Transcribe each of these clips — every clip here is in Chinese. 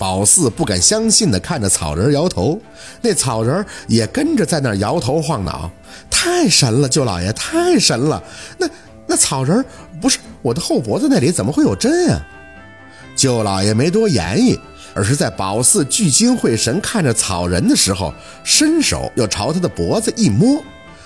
宝四不敢相信地看着草人摇头，那草人也跟着在那儿摇头晃脑。太神了，舅老爷，太神了！那那草人不是我的后脖子那里怎么会有针啊？舅老爷没多言语，而是在宝四聚精会神看着草人的时候，伸手又朝他的脖子一摸。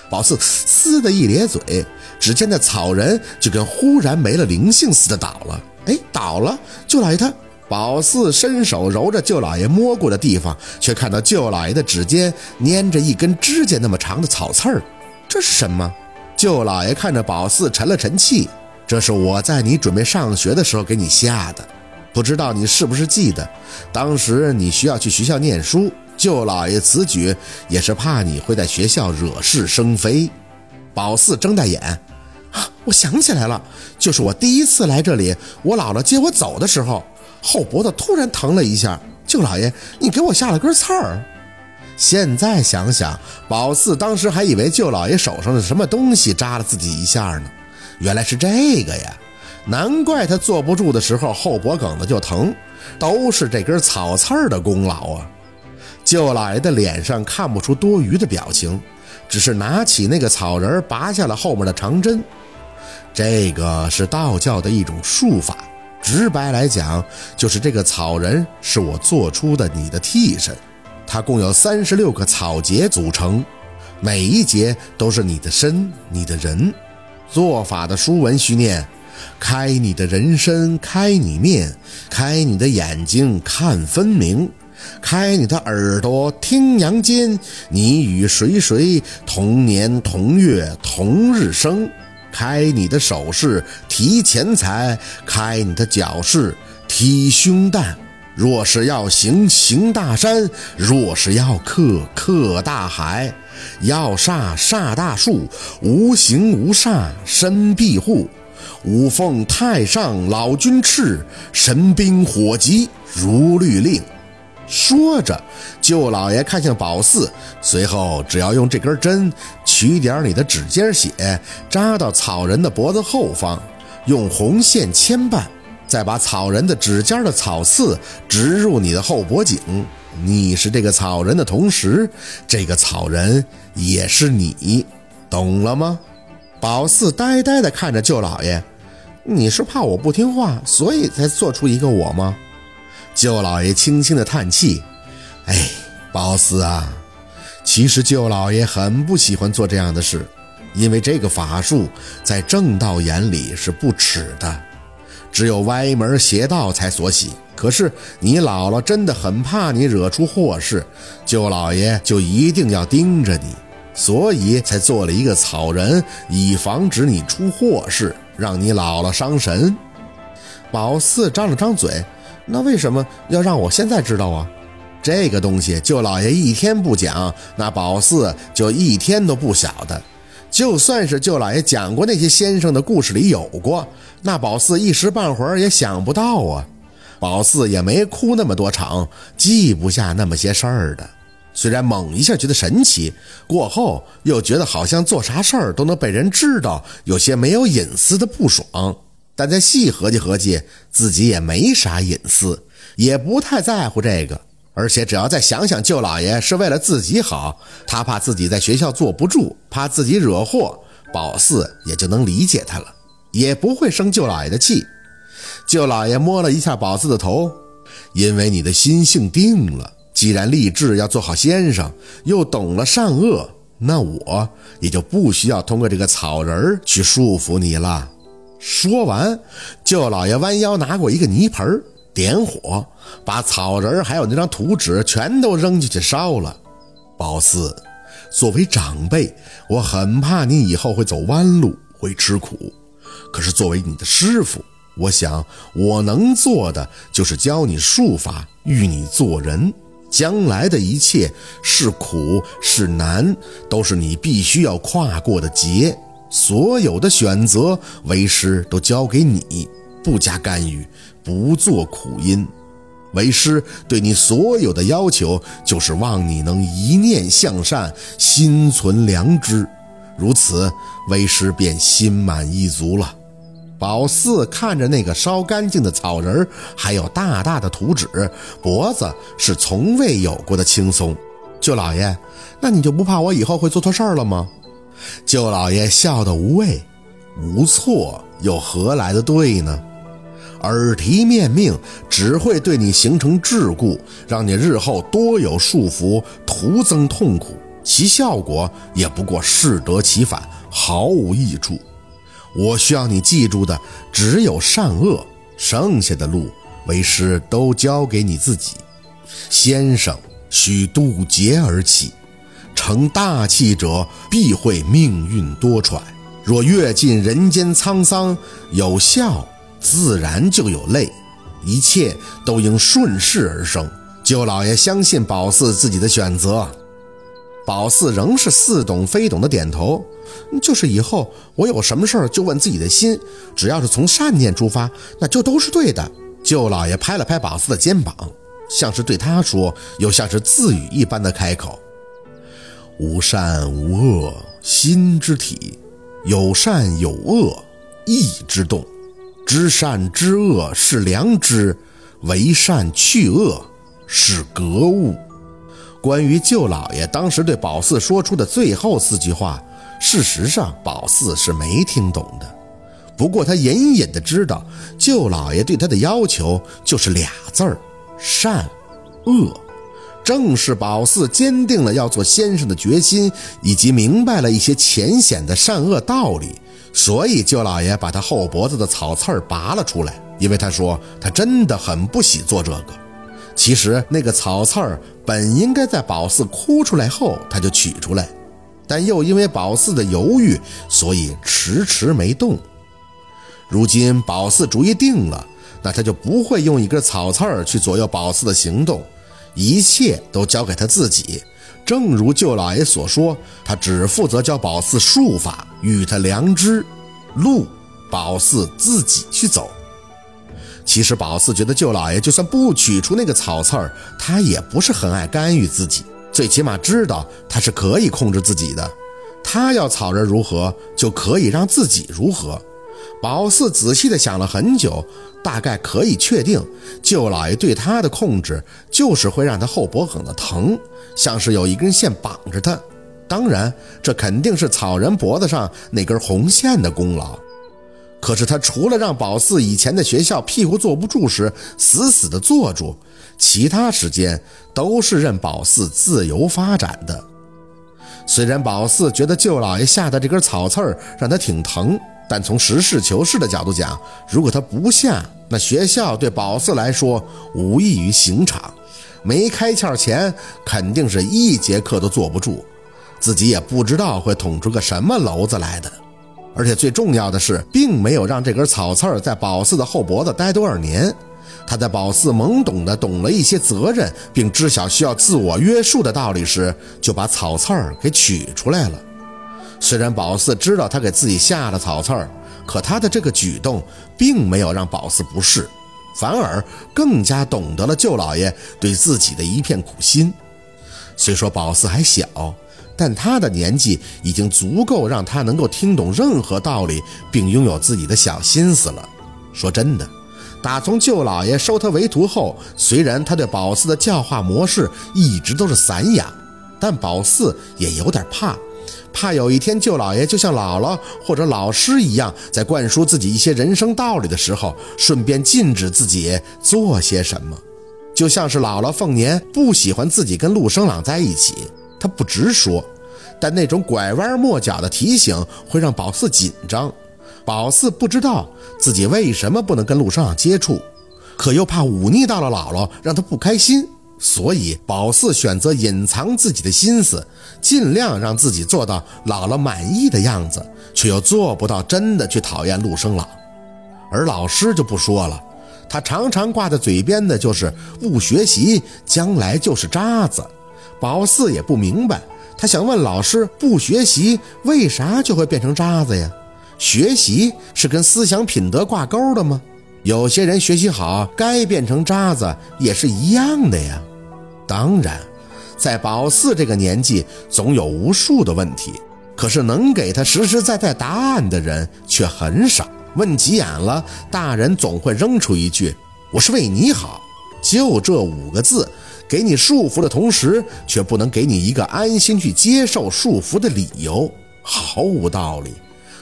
宝四嘶的一咧嘴，只见那草人就跟忽然没了灵性似的倒了。哎，倒了！舅老爷他。宝四伸手揉着舅老爷摸过的地方，却看到舅老爷的指尖粘着一根指甲那么长的草刺儿。这是什么？舅老爷看着宝四，沉了沉气：“这是我在你准备上学的时候给你下的，不知道你是不是记得？当时你需要去学校念书，舅老爷此举也是怕你会在学校惹是生非。”宝四睁大眼：“啊，我想起来了，就是我第一次来这里，我姥姥接我走的时候。”后脖子突然疼了一下，舅老爷，你给我下了根刺儿。现在想想，宝四当时还以为舅老爷手上的什么东西扎了自己一下呢，原来是这个呀！难怪他坐不住的时候后脖梗子就疼，都是这根草刺儿的功劳啊！舅老爷的脸上看不出多余的表情，只是拿起那个草人，拔下了后面的长针。这个是道教的一种术法。直白来讲，就是这个草人是我做出的你的替身，它共有三十六个草节组成，每一节都是你的身、你的人。做法的书文需念：开你的人身，开你面，开你的眼睛看分明，开你的耳朵听阳间，你与谁谁同年同月同日生。开你的手势提钱财，开你的脚势提胸担。若是要行行大山，若是要克克大海，要煞煞大树，无形无煞身庇护。五奉太上老君敕，神兵火急如律令。说着，舅老爷看向宝四，随后只要用这根针取点你的指尖血，扎到草人的脖子后方，用红线牵绊，再把草人的指尖的草刺植入你的后脖颈。你是这个草人的同时，这个草人也是你，懂了吗？宝四呆呆地看着舅老爷，你是怕我不听话，所以才做出一个我吗？舅老爷轻轻的叹气：“哎，宝四啊，其实舅老爷很不喜欢做这样的事，因为这个法术在正道眼里是不耻的，只有歪门邪道才所喜。可是你姥姥真的很怕你惹出祸事，舅老爷就一定要盯着你，所以才做了一个草人，以防止你出祸事，让你姥姥伤神。”宝四张了张嘴。那为什么要让我现在知道啊？这个东西，舅老爷一天不讲，那宝四就一天都不晓得。就算是舅老爷讲过那些先生的故事里有过，那宝四一时半会儿也想不到啊。宝四也没哭那么多场，记不下那么些事儿的。虽然猛一下觉得神奇，过后又觉得好像做啥事儿都能被人知道，有些没有隐私的不爽。但再细合计合计，自己也没啥隐私，也不太在乎这个。而且只要再想想舅老爷是为了自己好，他怕自己在学校坐不住，怕自己惹祸，宝四也就能理解他了，也不会生舅老爷的气。舅老爷摸了一下宝四的头，因为你的心性定了，既然立志要做好先生，又懂了善恶，那我也就不需要通过这个草人去束缚你了。说完，舅老爷弯腰拿过一个泥盆，点火，把草人还有那张图纸全都扔进去烧了。宝四，作为长辈，我很怕你以后会走弯路，会吃苦。可是作为你的师傅，我想我能做的就是教你术法，育你做人。将来的一切是苦是难，都是你必须要跨过的劫。所有的选择，为师都交给你，不加干预，不做苦因。为师对你所有的要求，就是望你能一念向善，心存良知。如此，为师便心满意足了。宝四看着那个烧干净的草人，还有大大的图纸，脖子是从未有过的轻松。舅老爷，那你就不怕我以后会做错事儿了吗？舅老爷笑得无畏，无错又何来的对呢？耳提面命只会对你形成桎梏，让你日后多有束缚，徒增痛苦，其效果也不过适得其反，毫无益处。我需要你记住的只有善恶，剩下的路为师都交给你自己。先生需渡劫而起，成大器者必会命运多舛。若阅尽人间沧桑，有笑自然就有泪，一切都应顺势而生。舅老爷相信宝四自己的选择。宝四仍是似懂非懂的点头，就是以后我有什么事儿就问自己的心，只要是从善念出发，那就都是对的。舅老爷拍了拍宝四的肩膀，像是对他说，又像是自语一般的开口：“无善无恶，心之体；有善有恶，意之动。知善知恶是良知，为善去恶是格物。”关于舅老爷当时对宝四说出的最后四句话，事实上宝四是没听懂的。不过他隐隐的知道，舅老爷对他的要求就是俩字儿：善恶。正是宝四坚定了要做先生的决心，以及明白了一些浅显的善恶道理，所以舅老爷把他后脖子的草刺儿拔了出来，因为他说他真的很不喜做这个。其实那个草刺儿本应该在宝四哭出来后，他就取出来，但又因为宝四的犹豫，所以迟迟没动。如今宝四主意定了，那他就不会用一根草刺儿去左右宝四的行动，一切都交给他自己。正如舅老爷所说，他只负责教宝四术法，与他良知，路宝四自己去走。其实宝四觉得舅老爷就算不取出那个草刺儿，他也不是很爱干预自己，最起码知道他是可以控制自己的。他要草人如何，就可以让自己如何。宝四仔细的想了很久，大概可以确定，舅老爷对他的控制就是会让他后脖梗的疼，像是有一根线绑着他。当然，这肯定是草人脖子上那根红线的功劳。可是他除了让宝四以前的学校屁股坐不住时死死的坐住，其他时间都是任宝四自由发展的。虽然宝四觉得舅老爷下的这根草刺儿让他挺疼，但从实事求是的角度讲，如果他不下，那学校对宝四来说无异于刑场，没开窍前肯定是一节课都坐不住，自己也不知道会捅出个什么篓子来的。而且最重要的是，并没有让这根草刺儿在宝四的后脖子待多少年。他在宝四懵懂的懂了一些责任，并知晓需要自我约束的道理时，就把草刺儿给取出来了。虽然宝四知道他给自己下了草刺儿，可他的这个举动并没有让宝四不适，反而更加懂得了舅老爷对自己的一片苦心。虽说宝四还小。但他的年纪已经足够让他能够听懂任何道理，并拥有自己的小心思了。说真的，打从舅老爷收他为徒后，虽然他对宝四的教化模式一直都是散养，但宝四也有点怕，怕有一天舅老爷就像姥姥或者老师一样，在灌输自己一些人生道理的时候，顺便禁止自己做些什么，就像是姥姥凤年不喜欢自己跟陆生朗在一起。他不直说，但那种拐弯抹角的提醒会让宝四紧张。宝四不知道自己为什么不能跟陆生朗接触，可又怕忤逆到了姥姥，让他不开心，所以宝四选择隐藏自己的心思，尽量让自己做到姥姥满意的样子，却又做不到真的去讨厌陆生朗。而老师就不说了，他常常挂在嘴边的就是不学习，将来就是渣子。宝四也不明白，他想问老师：不学习为啥就会变成渣子呀？学习是跟思想品德挂钩的吗？有些人学习好，该变成渣子也是一样的呀。当然，在宝四这个年纪，总有无数的问题，可是能给他实实在在答案的人却很少。问急眼了，大人总会扔出一句：“我是为你好。”就这五个字，给你束缚的同时，却不能给你一个安心去接受束缚的理由，毫无道理。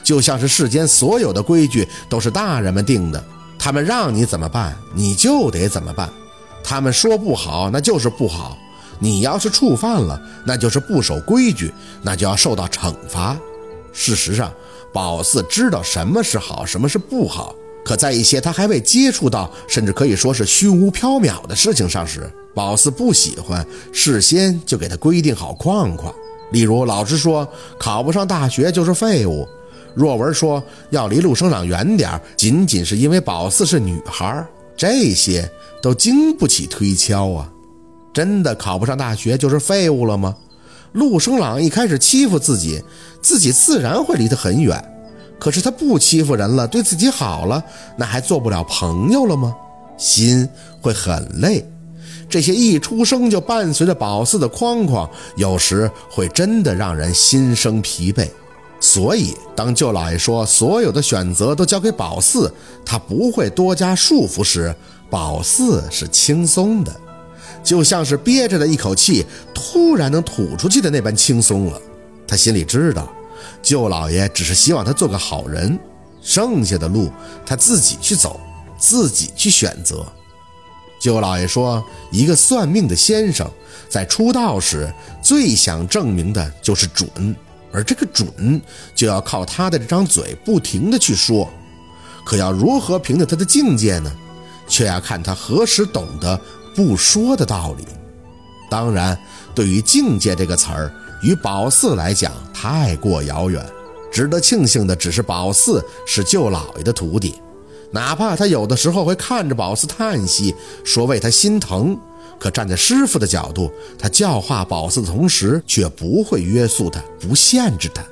就像是世间所有的规矩都是大人们定的，他们让你怎么办，你就得怎么办。他们说不好，那就是不好。你要是触犯了，那就是不守规矩，那就要受到惩罚。事实上，宝四知道什么是好，什么是不好。可在一些他还未接触到，甚至可以说是虚无缥缈的事情上时，宝四不喜欢事先就给他规定好框框。例如，老师说考不上大学就是废物；若文说要离陆生长远点，仅仅是因为宝四是女孩，这些都经不起推敲啊！真的考不上大学就是废物了吗？陆生朗一开始欺负自己，自己自然会离他很远。可是他不欺负人了，对自己好了，那还做不了朋友了吗？心会很累，这些一出生就伴随着宝四的框框，有时会真的让人心生疲惫。所以，当舅老爷说所有的选择都交给宝四，他不会多加束缚时，宝四是轻松的，就像是憋着的一口气突然能吐出去的那般轻松了。他心里知道。舅老爷只是希望他做个好人，剩下的路他自己去走，自己去选择。舅老爷说，一个算命的先生在出道时最想证明的就是准，而这个准就要靠他的这张嘴不停的去说。可要如何评定他的境界呢？却要看他何时懂得不说的道理。当然，对于境界这个词儿。与宝四来讲太过遥远，值得庆幸的只是宝四是舅老爷的徒弟，哪怕他有的时候会看着宝四叹息，说为他心疼，可站在师傅的角度，他教化宝四的同时，却不会约束他，不限制他。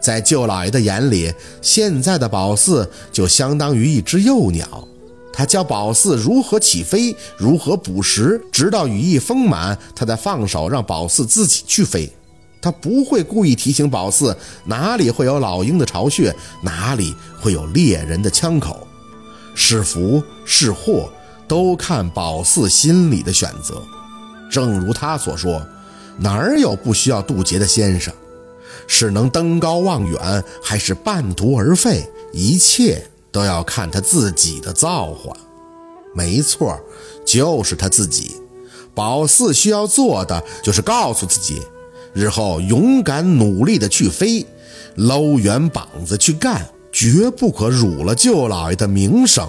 在舅老爷的眼里，现在的宝四就相当于一只幼鸟，他教宝四如何起飞，如何捕食，直到羽翼丰满，他再放手让宝四自己去飞。他不会故意提醒宝四哪里会有老鹰的巢穴，哪里会有猎人的枪口，是福是祸，都看宝四心里的选择。正如他所说，哪儿有不需要渡劫的先生？是能登高望远，还是半途而废？一切都要看他自己的造化。没错，就是他自己。宝四需要做的，就是告诉自己。日后勇敢努力的去飞，搂圆膀子去干，绝不可辱了舅老爷的名声，